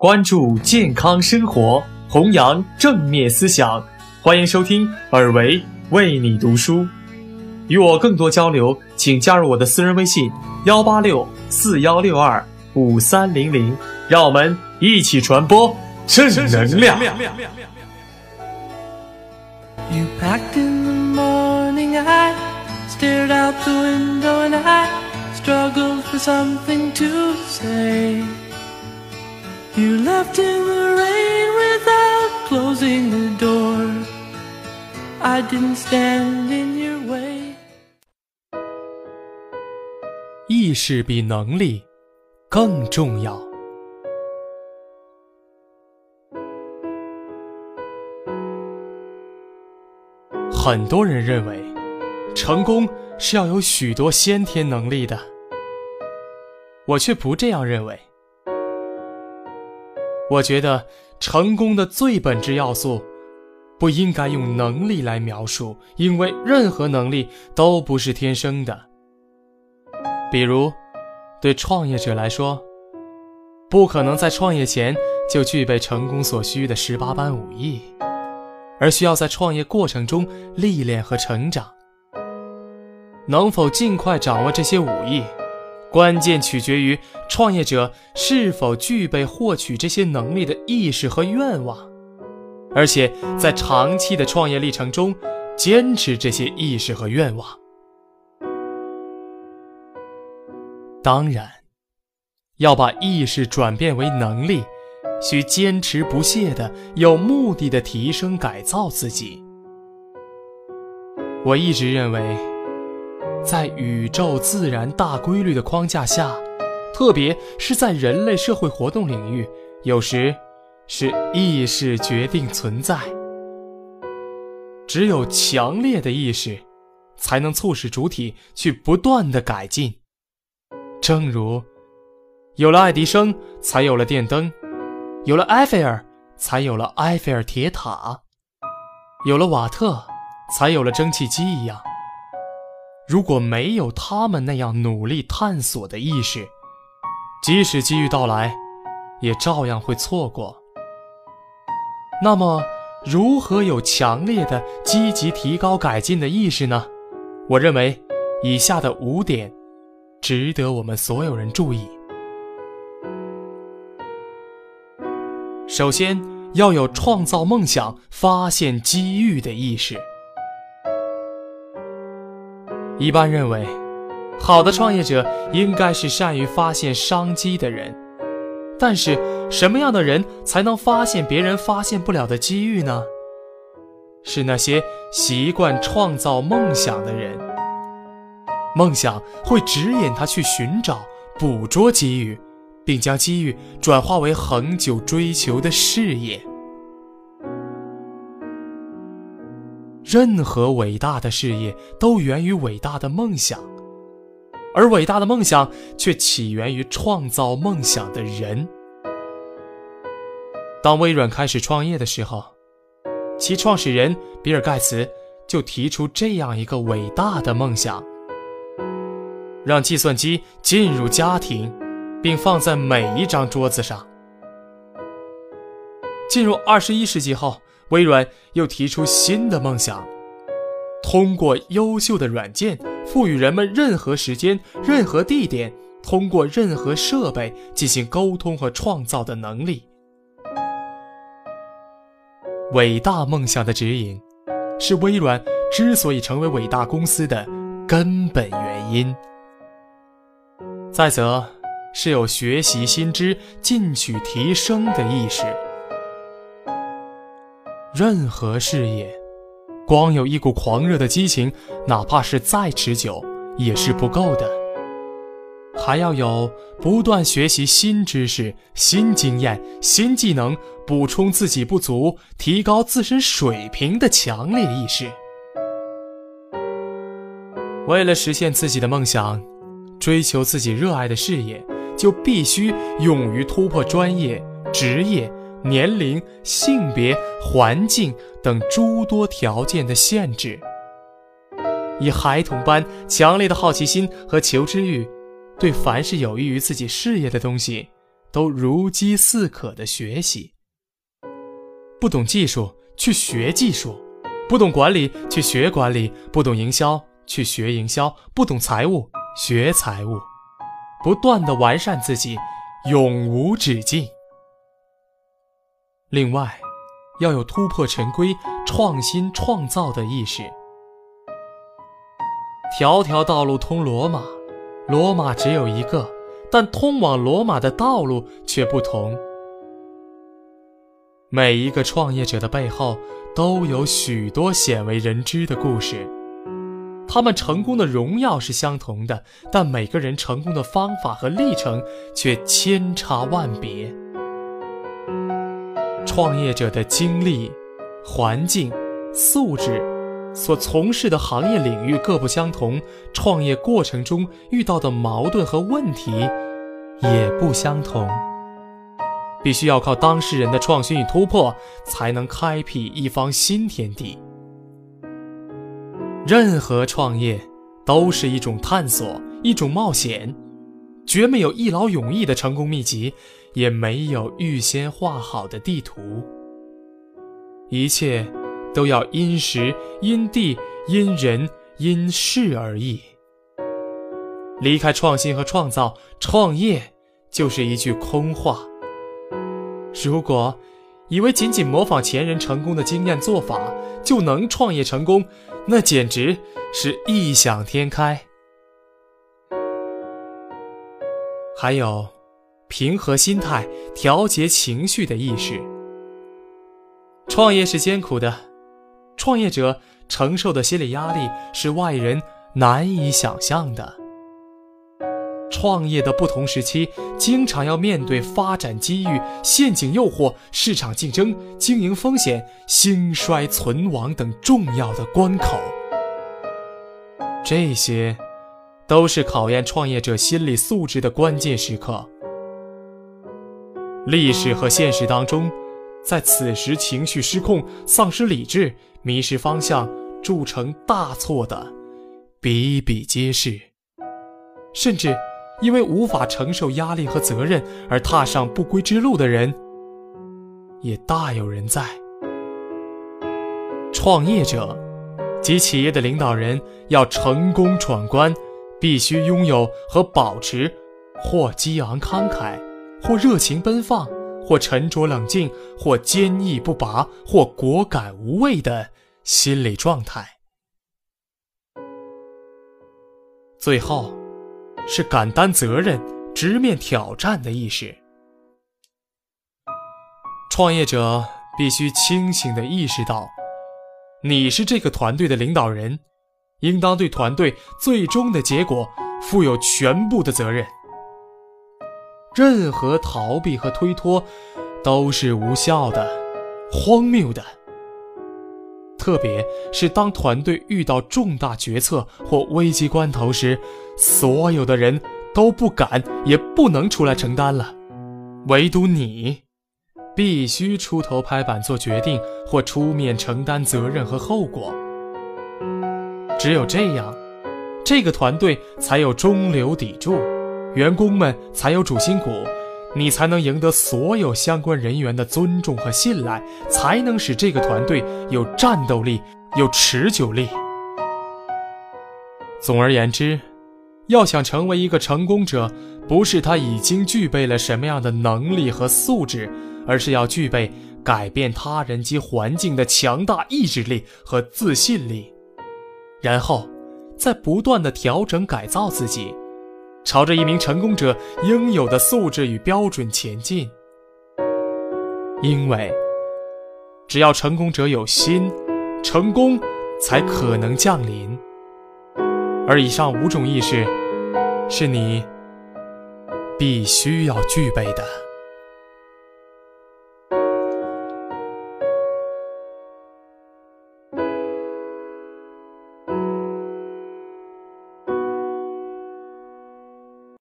关注健康生活，弘扬正面思想。欢迎收听尔维为你读书。与我更多交流，请加入我的私人微信：幺八六四幺六二五三零零。让我们一起传播正能量。You packed in the morning, I stared out the window and I struggled for something to say. You left in the rain without closing the door. I didn't stand in your way. 意识比能力更重要。很多人认为，成功是要有许多先天能力的，我却不这样认为。我觉得成功的最本质要素，不应该用能力来描述，因为任何能力都不是天生的。比如，对创业者来说，不可能在创业前就具备成功所需的十八般武艺，而需要在创业过程中历练和成长。能否尽快掌握这些武艺，关键取决于创业者是否具备获取这些能力的意识和愿望，而且在长期的创业历程中坚持这些意识和愿望。当然，要把意识转变为能力，需坚持不懈的、有目的的提升改造自己。我一直认为，在宇宙自然大规律的框架下，特别是在人类社会活动领域，有时是意识决定存在。只有强烈的意识，才能促使主体去不断的改进。正如，有了爱迪生，才有了电灯；有了埃菲尔，才有了埃菲尔铁塔；有了瓦特，才有了蒸汽机一样。如果没有他们那样努力探索的意识，即使机遇到来，也照样会错过。那么，如何有强烈的积极提高改进的意识呢？我认为，以下的五点。值得我们所有人注意。首先，要有创造梦想、发现机遇的意识。一般认为，好的创业者应该是善于发现商机的人。但是，什么样的人才能发现别人发现不了的机遇呢？是那些习惯创造梦想的人。梦想会指引他去寻找、捕捉机遇，并将机遇转化为恒久追求的事业。任何伟大的事业都源于伟大的梦想，而伟大的梦想却起源于创造梦想的人。当微软开始创业的时候，其创始人比尔·盖茨就提出这样一个伟大的梦想。让计算机进入家庭，并放在每一张桌子上。进入二十一世纪后，微软又提出新的梦想：通过优秀的软件，赋予人们任何时间、任何地点，通过任何设备进行沟通和创造的能力。伟大梦想的指引，是微软之所以成为伟大公司的根本原因。再则，是有学习新知、进取提升的意识。任何事业，光有一股狂热的激情，哪怕是再持久，也是不够的。还要有不断学习新知识、新经验、新技能，补充自己不足、提高自身水平的强烈意识。为了实现自己的梦想，追求自己热爱的事业，就必须勇于突破专业、职业、年龄、性别、环境等诸多条件的限制，以孩童般强烈的好奇心和求知欲，对凡是有益于自己事业的东西，都如饥似渴的学习。不懂技术，去学技术；不懂管理，去学管理；不懂营销，去学营销；不懂财务，学财务。不断的完善自己，永无止境。另外，要有突破陈规、创新创造的意识。条条道路通罗马，罗马只有一个，但通往罗马的道路却不同。每一个创业者的背后都有许多鲜为人知的故事，他们成功的荣耀是相同的，但每个人成功的方法和历程却千差万别。创业者的经历、环境、素质。所从事的行业领域各不相同，创业过程中遇到的矛盾和问题也不相同。必须要靠当事人的创新与突破，才能开辟一方新天地。任何创业都是一种探索，一种冒险，绝没有一劳永逸的成功秘籍，也没有预先画好的地图。一切。都要因时、因地、因人、因事而异。离开创新和创造，创业就是一句空话。如果以为仅仅模仿前人成功的经验做法就能创业成功，那简直是异想天开。还有，平和心态、调节情绪的意识。创业是艰苦的。创业者承受的心理压力是外人难以想象的。创业的不同时期，经常要面对发展机遇、陷阱诱惑、市场竞争、经营风险、兴衰存亡等重要的关口。这些，都是考验创业者心理素质的关键时刻。历史和现实当中。在此时，情绪失控、丧失理智、迷失方向、铸成大错的比比皆是，甚至因为无法承受压力和责任而踏上不归之路的人，也大有人在。创业者及企业的领导人要成功闯关，必须拥有和保持或激昂慷慨，或热情奔放。或沉着冷静，或坚毅不拔，或果敢无畏的心理状态。最后，是敢担责任、直面挑战的意识。创业者必须清醒地意识到，你是这个团队的领导人，应当对团队最终的结果负有全部的责任。任何逃避和推脱，都是无效的、荒谬的。特别是当团队遇到重大决策或危机关头时，所有的人都不敢也不能出来承担了，唯独你，必须出头拍板做决定或出面承担责任和后果。只有这样，这个团队才有中流砥柱。员工们才有主心骨，你才能赢得所有相关人员的尊重和信赖，才能使这个团队有战斗力、有持久力。总而言之，要想成为一个成功者，不是他已经具备了什么样的能力和素质，而是要具备改变他人及环境的强大意志力和自信力，然后再不断的调整改造自己。朝着一名成功者应有的素质与标准前进，因为只要成功者有心，成功才可能降临。而以上五种意识，是你必须要具备的。